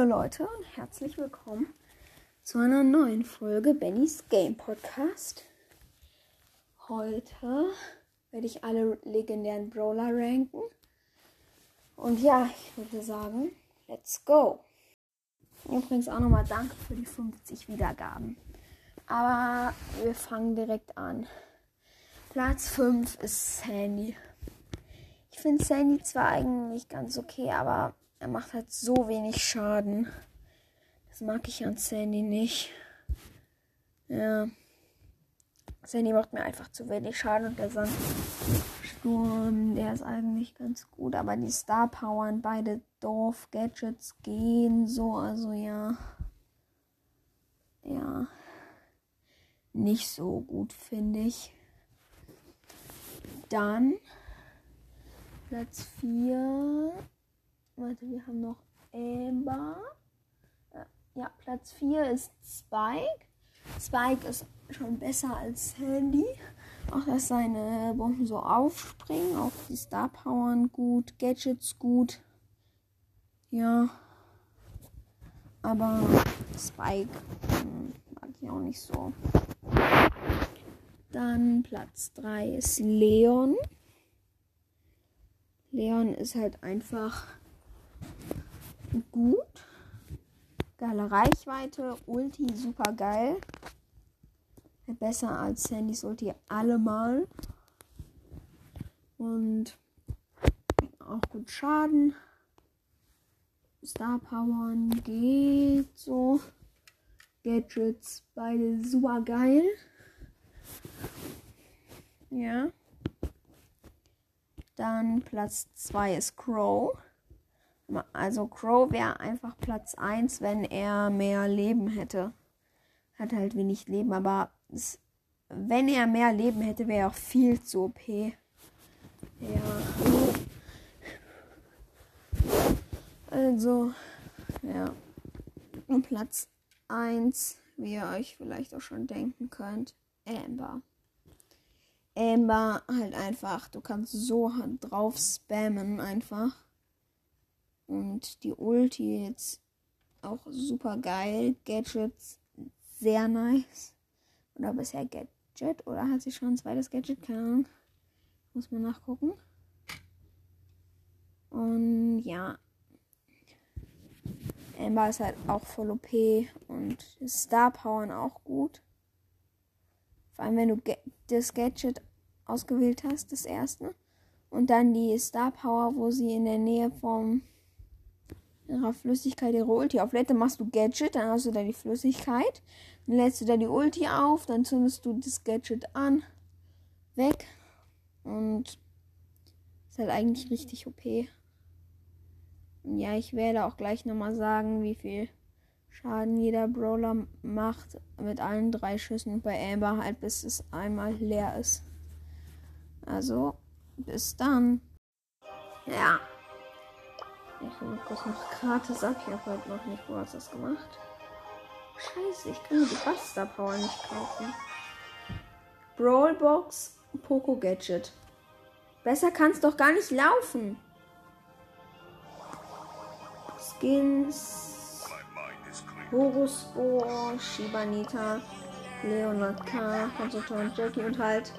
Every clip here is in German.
Hallo Leute und herzlich willkommen zu einer neuen Folge Bennys Game Podcast. Heute werde ich alle legendären Brawler ranken. Und ja, ich würde sagen, let's go. Übrigens auch nochmal danke für die 50 Wiedergaben. Aber wir fangen direkt an. Platz 5 ist Sandy. Ich finde Sandy zwar eigentlich ganz okay, aber er macht halt so wenig Schaden. Das mag ich an Sandy nicht. Ja. Sandy macht mir einfach zu wenig Schaden und der Sandsturm, der ist eigentlich ganz gut. Aber die Star Powern, beide Dorf-Gadgets gehen so, also ja. Ja. Nicht so gut, finde ich. Dann Platz 4 Warte, wir haben noch Amber. Ja, Platz 4 ist Spike. Spike ist schon besser als Sandy. Auch dass seine Bomben so aufspringen. Auch die Star Powern gut. Gadgets gut. Ja. Aber Spike hm, mag ich auch nicht so. Dann Platz 3 ist Leon. Leon ist halt einfach gut. Geile Reichweite. Ulti super geil. Besser als Sandys Ulti allemal. Und auch gut Schaden. Star Powern geht so. Gadgets beide super geil. Ja. Dann Platz 2 ist Crow. Also Crow wäre einfach Platz 1, wenn er mehr Leben hätte. Hat halt wenig Leben, aber es, wenn er mehr Leben hätte, wäre er auch viel zu OP. Ja. Also, ja. Und Platz 1, wie ihr euch vielleicht auch schon denken könnt, Amber. Amber halt einfach, du kannst so drauf spammen einfach. Und die Ulti jetzt auch super geil. Gadgets sehr nice. Oder bisher Gadget. Oder hat sie schon ein zweites Gadget? Keine Ahnung. Muss man nachgucken. Und ja. Amber ist halt auch voll OP. Und Star Powern auch gut. Vor allem, wenn du das Gadget ausgewählt hast, das erste. Und dann die Star Power, wo sie in der Nähe vom ihrer Flüssigkeit ihre Ulti auflädt. Dann machst du Gadget, dann hast du da die Flüssigkeit. Dann lädst du da die Ulti auf, dann zündest du das Gadget an. Weg. Und ist halt eigentlich richtig OP. Ja, ich werde auch gleich nochmal sagen, wie viel Schaden jeder Brawler macht mit allen drei Schüssen bei Amber halt bis es einmal leer ist. Also, bis dann. Ja. Ich will kurz noch gratis ab. Ich habe heute noch nicht das gemacht. Scheiße, ich kann die Buster Power nicht kaufen. Brawlbox Poco Gadget. Besser kann es doch gar nicht laufen. Skins. Boruspor, Shibanita, Leonard K., Konsultant Jackie und halt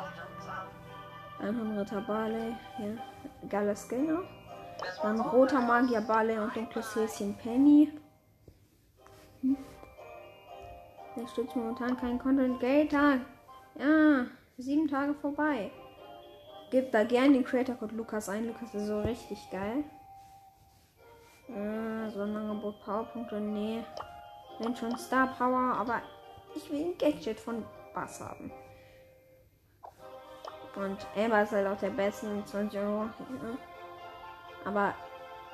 100er Bale. Ja, geiler Skin auch. Dann roter Magier Balle und dunkles Häschen Penny. Hm. Der stützt momentan kein Content Gator. Ja, sieben Tage vorbei. Gebt da gern den Creator Code Lukas ein. Lukas ist so richtig geil. Äh, Sonderangebot Powerpunkte. Nee. Wenn schon Star Power, aber ich will ein Gadget von Bass haben. Und Amber ist halt auch der beste. 20 Euro. Ja. Aber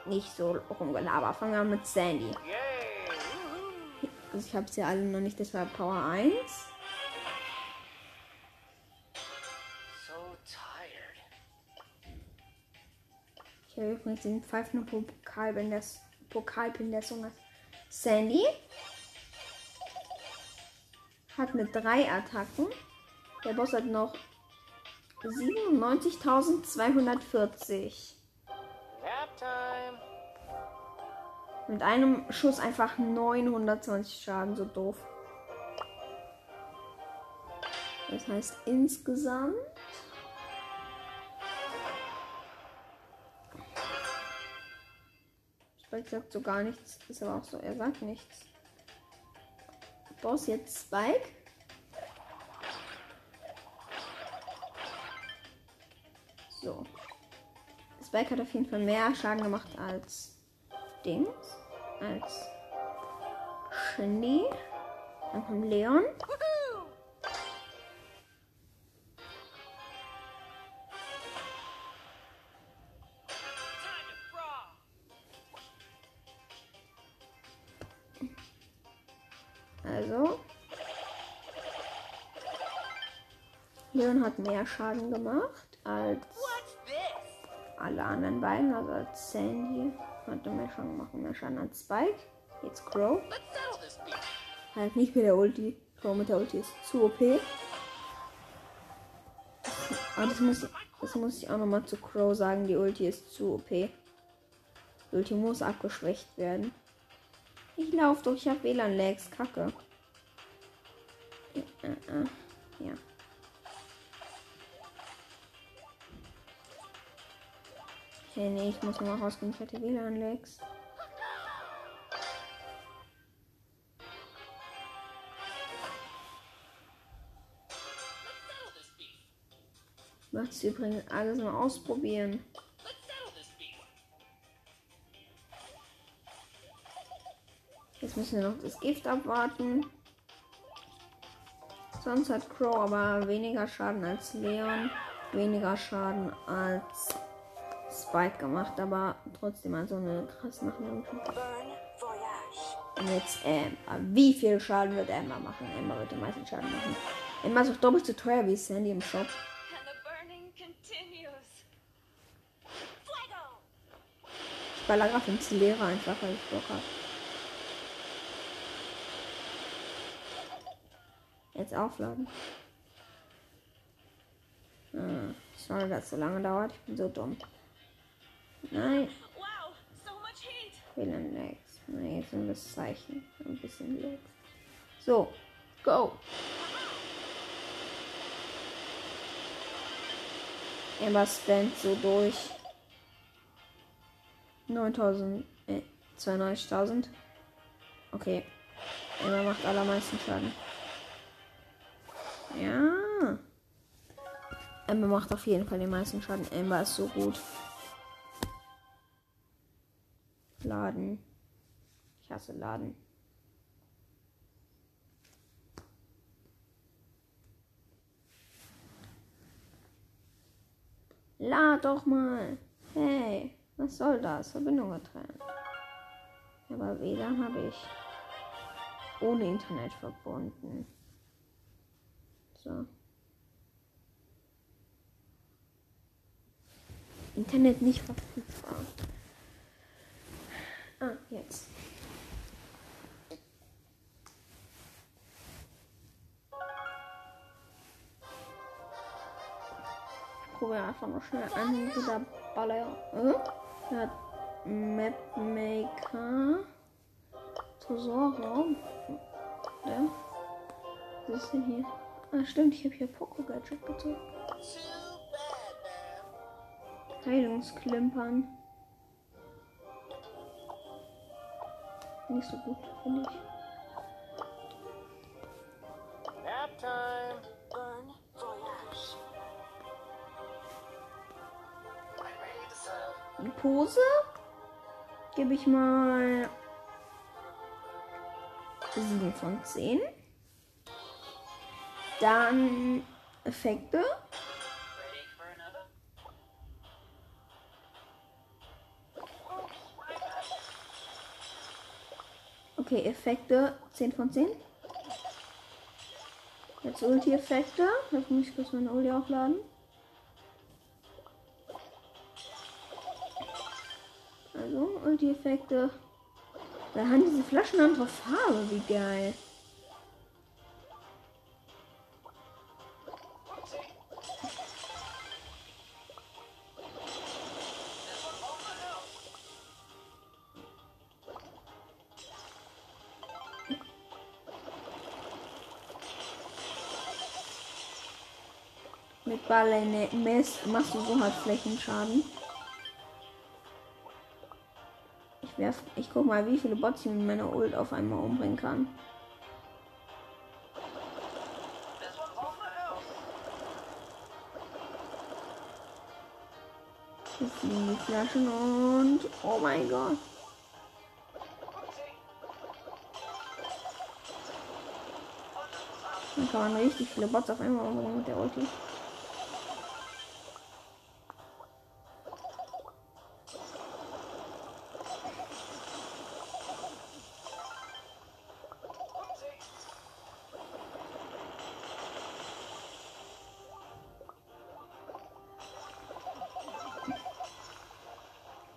nicht so rumgelabert. Fangen wir mit Sandy. Also ich habe sie alle noch nicht, das war Power 1. Ich habe übrigens den pfeifenden Pokalpin des Pokalpin des Sohnes. Sandy hat mit drei Attacken. Der Boss hat noch 97.240. Mit einem Schuss einfach 920 Schaden, so doof. Das heißt insgesamt. Spike sagt so gar nichts, ist aber auch so, er sagt nichts. Boss jetzt Spike. So. Spike hat auf jeden Fall mehr Schaden gemacht als Dings. Als Shindy. Dann kommt Leon. Also. Leon hat mehr Schaden gemacht als alle anderen beiden. Also als Sandy hat er mehr Schaden gemacht und mehr Schaden als Spike. Jetzt Crow. Halt nicht mit der Ulti. Crow mit der Ulti ist zu OP. Aber das muss, das muss ich auch nochmal zu Crow sagen. Die Ulti ist zu OP. Die Ulti muss abgeschwächt werden. Ich lauf doch, ich hab WLAN-Lags, kacke. Okay, nee, ich muss mal rausgehen, ich hatte WLAN-Lags. Macht's übrigens alles mal ausprobieren. Jetzt müssen wir noch das Gift abwarten. Sonst hat Crow aber weniger Schaden als Leon, weniger Schaden als Spike gemacht, aber trotzdem also eine krass machen. Und jetzt Emma. Wie viel Schaden wird Emma machen? Emma wird den meisten Schaden machen. Emma ist auch doppelt so teuer wie Sandy im Shop. Ich baller gerade ins Lehrer einfach, weil ich Bock habe. Jetzt aufladen. Hm, sorry, dass es so lange dauert. Ich bin so dumm. Nein. Vielen Lags. Nein, jetzt sind das Zeichen. Ein bisschen Lags. So, go. Emma stand so durch. 9000, äh, 92.000. Okay. Emma macht allermeisten Schaden. Ja. Emma macht auf jeden Fall den meisten Schaden. Emma ist so gut. Laden. Ich hasse Laden. Lad doch mal. Hey, was soll das? Verbindung getrennt. Aber WLAN habe ich ohne Internet verbunden. So. Internet nicht verfügbar. Ah, jetzt. Ich probiere einfach noch schnell an, dieser Baller. Äh? Er hat Mapmaker. Tresorraum. Ja. Was ist denn hier? Ah, stimmt, ich habe hier Poco Gadget gezogen. Heilungsklimpern. Nicht so gut, finde ich. Die Pose gebe ich mal 7 von 10. Dann Effekte. Okay, Effekte 10 von 10. Jetzt Ulti-Effekte. Jetzt muss ich kurz meine Ulti aufladen. Also, Ulti-Effekte. Da haben diese Flaschen andere Farbe. Wie geil. Mit Barley ne- mäß- machst du so halt Flächenschaden. Ich werf, ich guck mal, wie viele Bots ich mit meiner Ult auf einmal umbringen kann. Hier fliegen die Flaschen und. Oh mein Gott. Dann kann man richtig viele Bots auf einmal umbringen mit der Ulti.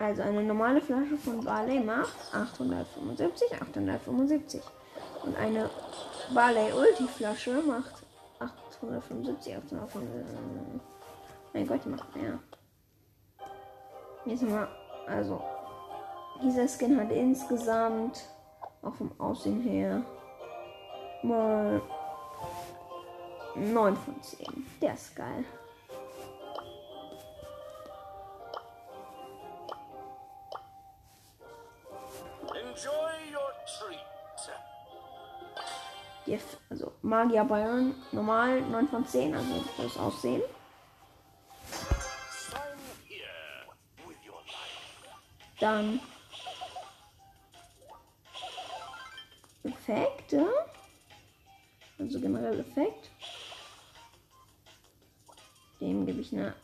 Also eine normale Flasche von Barley macht 875, 875. Und eine Barley Ulti Flasche macht 875, 875. Mein Gott, die macht mehr. Jetzt mal, also dieser Skin hat insgesamt auch vom Aussehen her mal 9 von 10. Der ist geil. Magier Bayern normal 9 von 10, also das Aussehen. Dann Effekte. Also generell Effekt. Dem gebe ich eine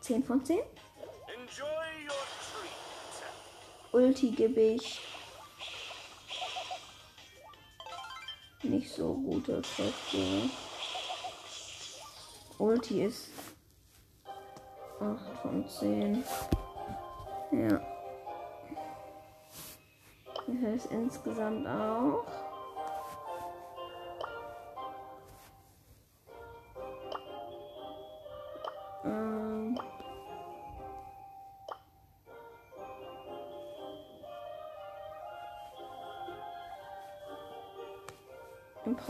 10 von 10. Enjoy your treat. Ulti gebe ich nicht so gute Effekte. Ulti ist 8 von 10. Ja. Das heißt insgesamt auch.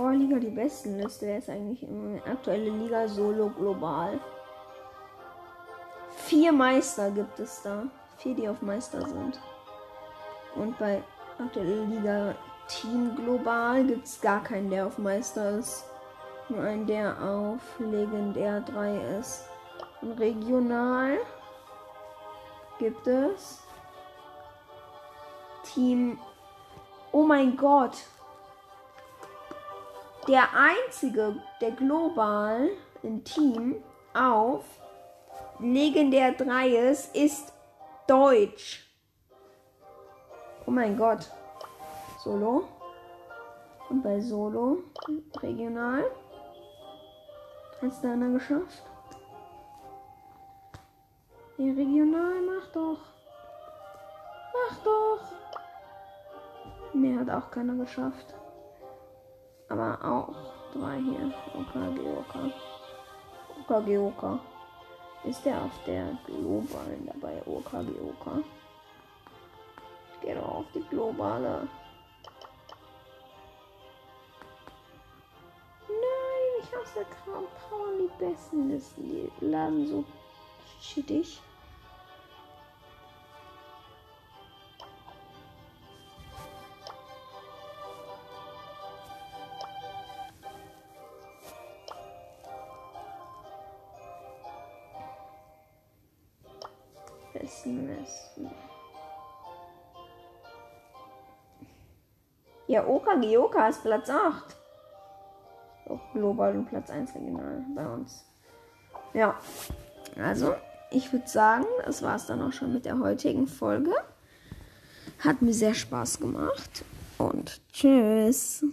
In Power Liga die besten Liste wäre es eigentlich immer aktuelle Liga Solo global. Vier Meister gibt es da. Vier, die auf Meister sind. Und bei aktuelle Liga Team global gibt es gar keinen, der auf Meister ist. Nur einen, der auf Legendär 3 ist. Und regional gibt es Team. Oh mein Gott! Der einzige, der global im Team auf Legendär 3 ist, ist Deutsch. Oh mein Gott. Solo. Und bei Solo regional hat es da einer geschafft. Ja, regional, mach doch. Mach doch. Mehr hat auch keiner geschafft. Aber auch drei hier. OKG, OK. OKG, OK. Ist der auf der globalen dabei? OKG, OK. Ich gehe doch auf die globale. Nein, ich hasse Kram Power die besten. Die laden so shittig. Besten Listen. Ja, Oka ist Platz 8. Auch global und Platz 1 regional bei uns. Ja, also ich würde sagen, das war es dann auch schon mit der heutigen Folge. Hat mir sehr Spaß gemacht und tschüss.